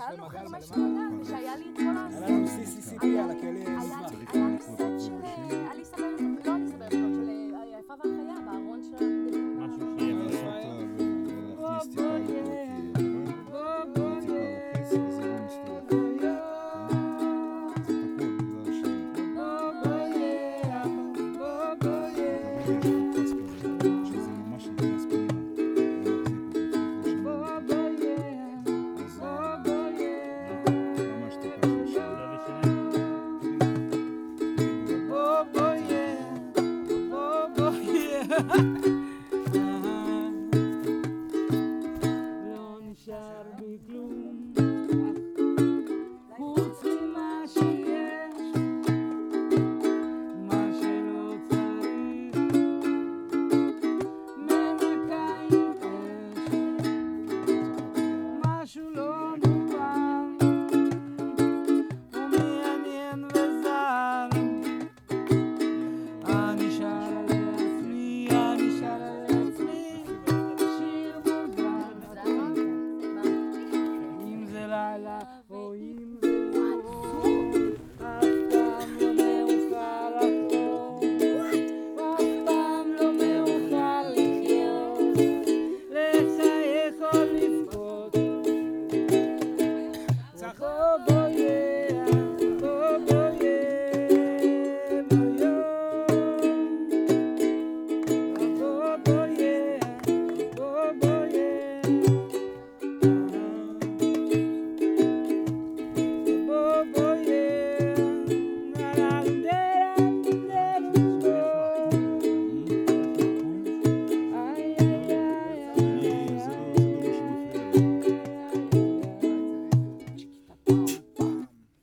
שהיה לנו חרמש קטן ושהיה לי את כל ה... היה לנו CCCP על הכלים. היה לי סט של אליסה ברסקוט, לא אליסה ברסקוט, של היפה והחיה בארון של... משהו שיהיה... Thank you. ha ha ha